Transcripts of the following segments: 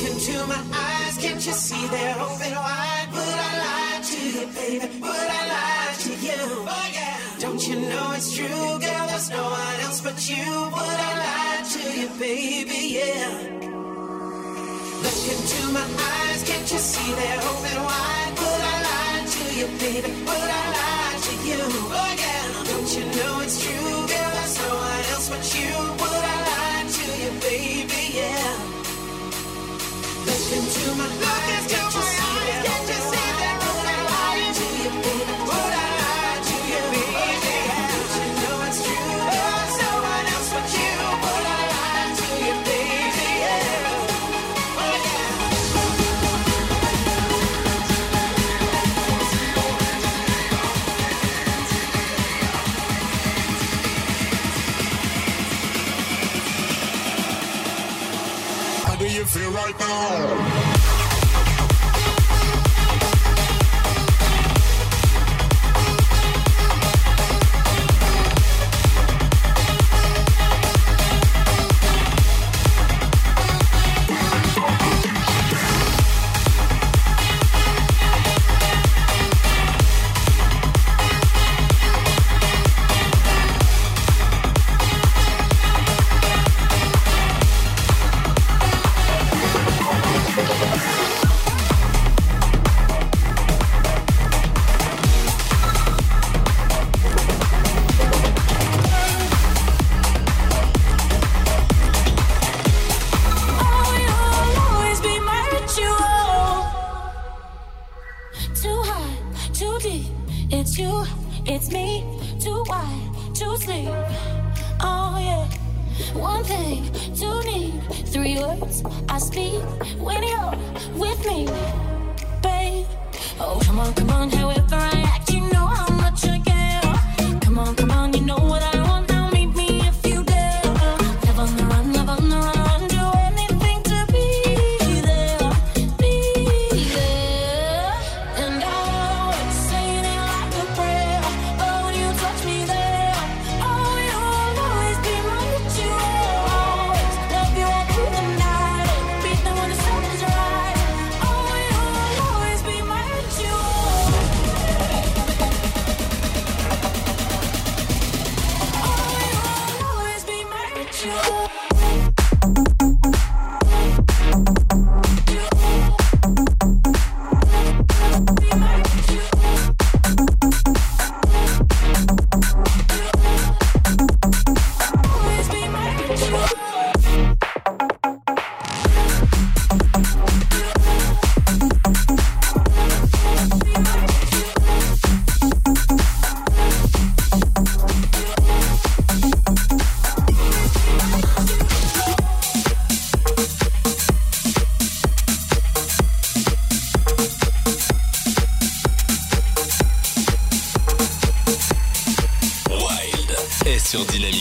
look into my eyes, can't you see they're open wide? Would I lie to you, baby? Would I lie to you? Oh, yeah. Don't you know it's true, girl? There's no one else but you. Would I lie to you, baby? Yeah. Look into my eyes, can't you see they're open wide? Would I lie to you, baby? Would I lie to you? Oh, yeah. Don't you know it's true, girl? There's no one else but you. my luck is gone.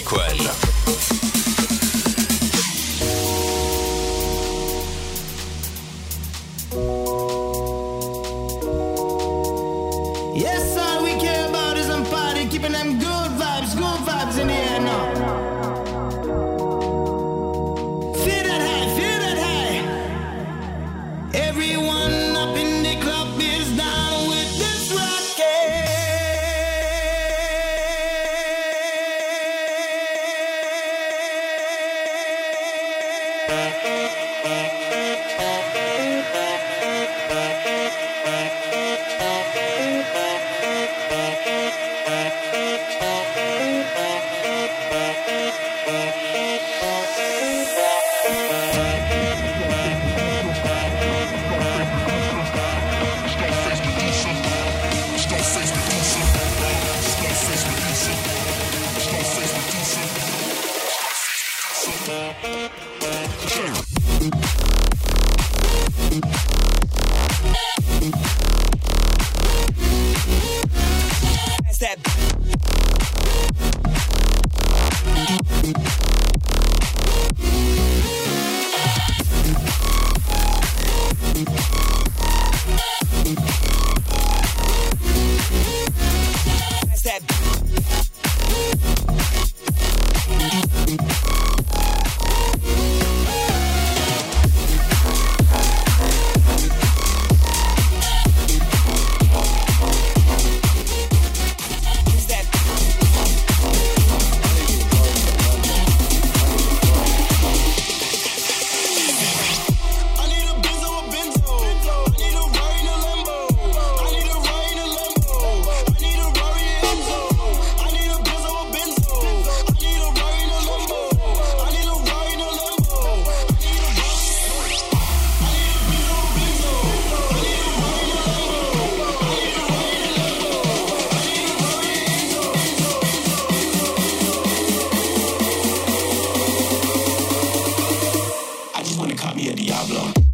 Sequel. Diablo.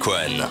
Quoi elle?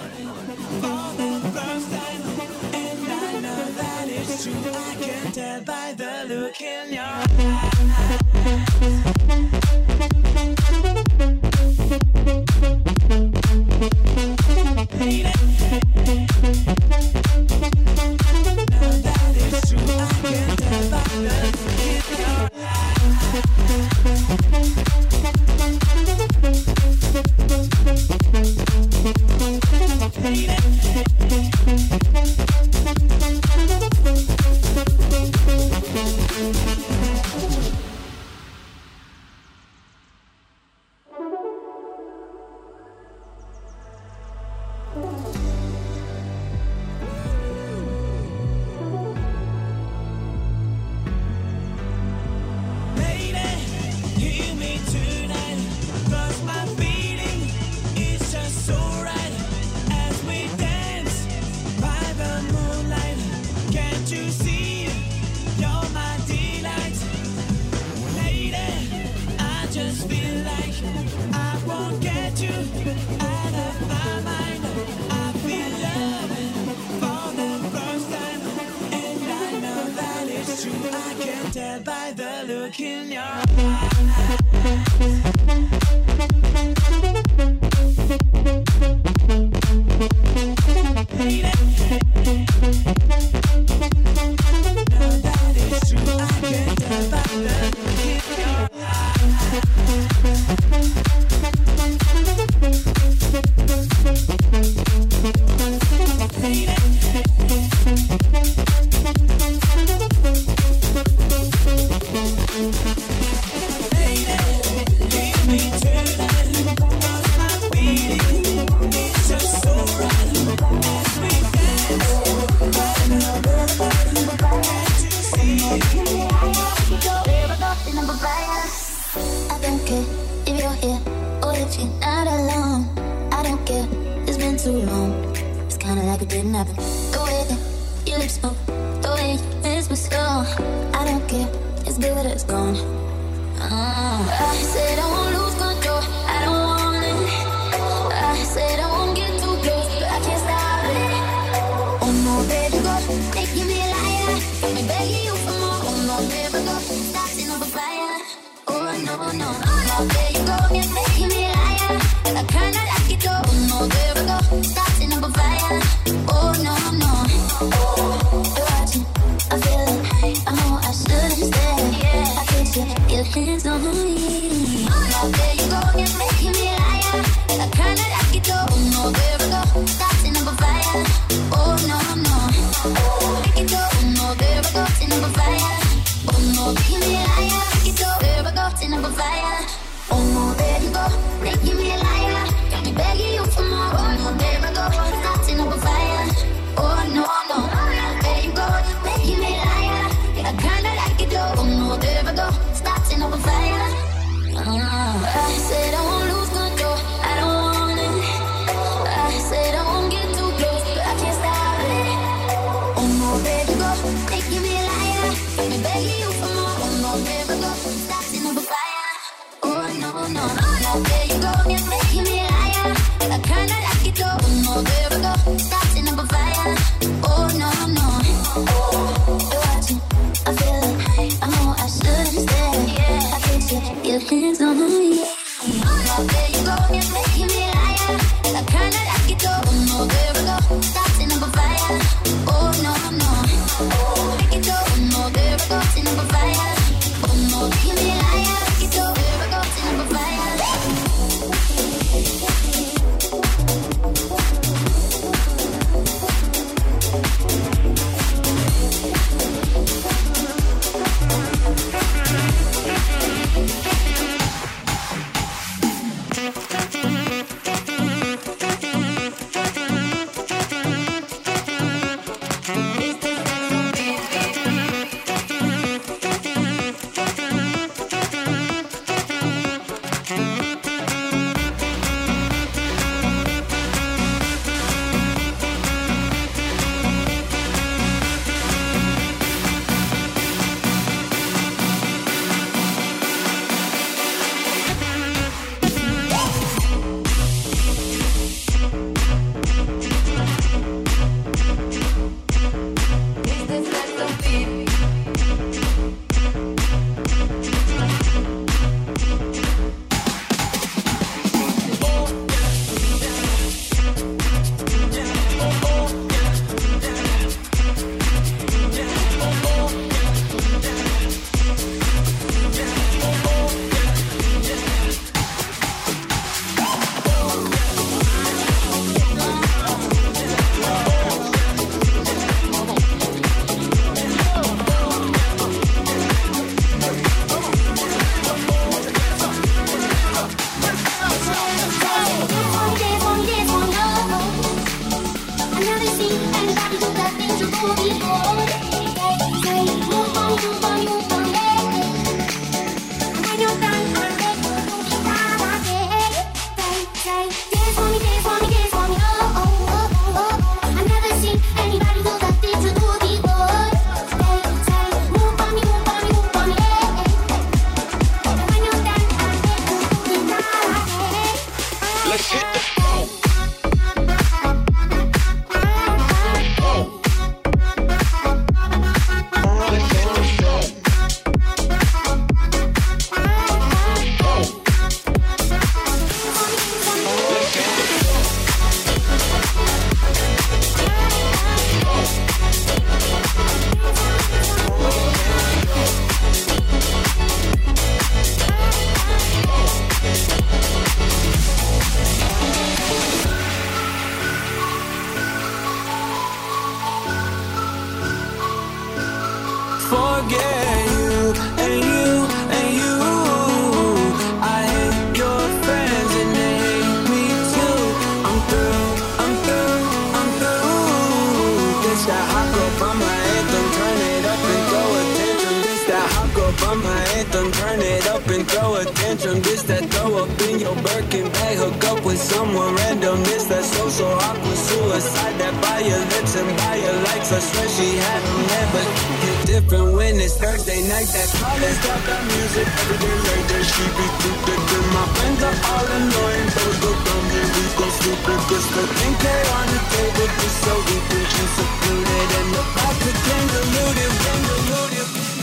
Tantrum. This that throw up in your Birkin bag. Hook up with someone random. This that social awkward suicide. That by your lips and by your likes. I swear she had them never hit different when it's Thursday night. That college got that music every day that. She be stupid. Then my friends are all annoying. Those go dumb and we go stupid. Cause the thing play on the table is so equal. She's secluded and the vodka came diluted. Came diluted.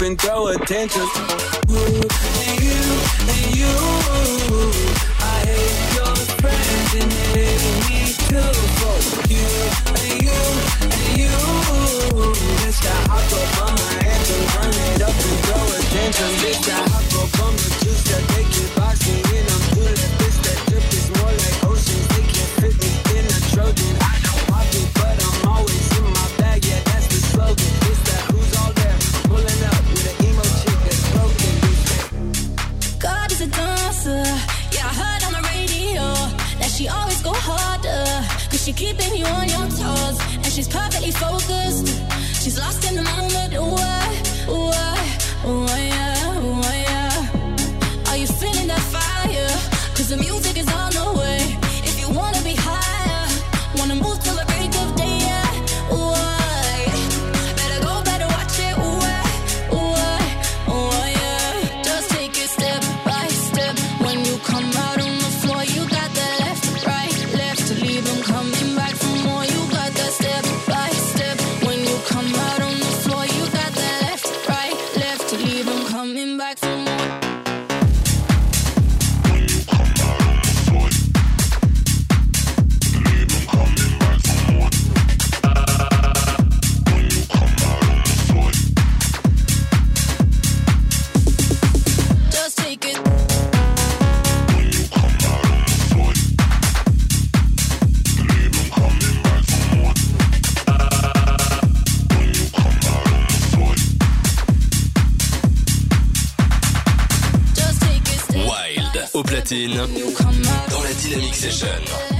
And throw attention. You and you and you. I hate your friends and they hate me too. You and you and you. My. Turn it up and attention. The. I'm this. That is more like oceans. They can't fit me in a Trojan. I don't but I'm always in my bag. Yeah, that's the slogan. It's that who's all there pulling up with emo chick that's broken. God is a dancer. Yeah, I heard on the radio that she always go harder. Cause she keeping you on your toes. And she's perfectly focused. platine dans la Dynamic Session.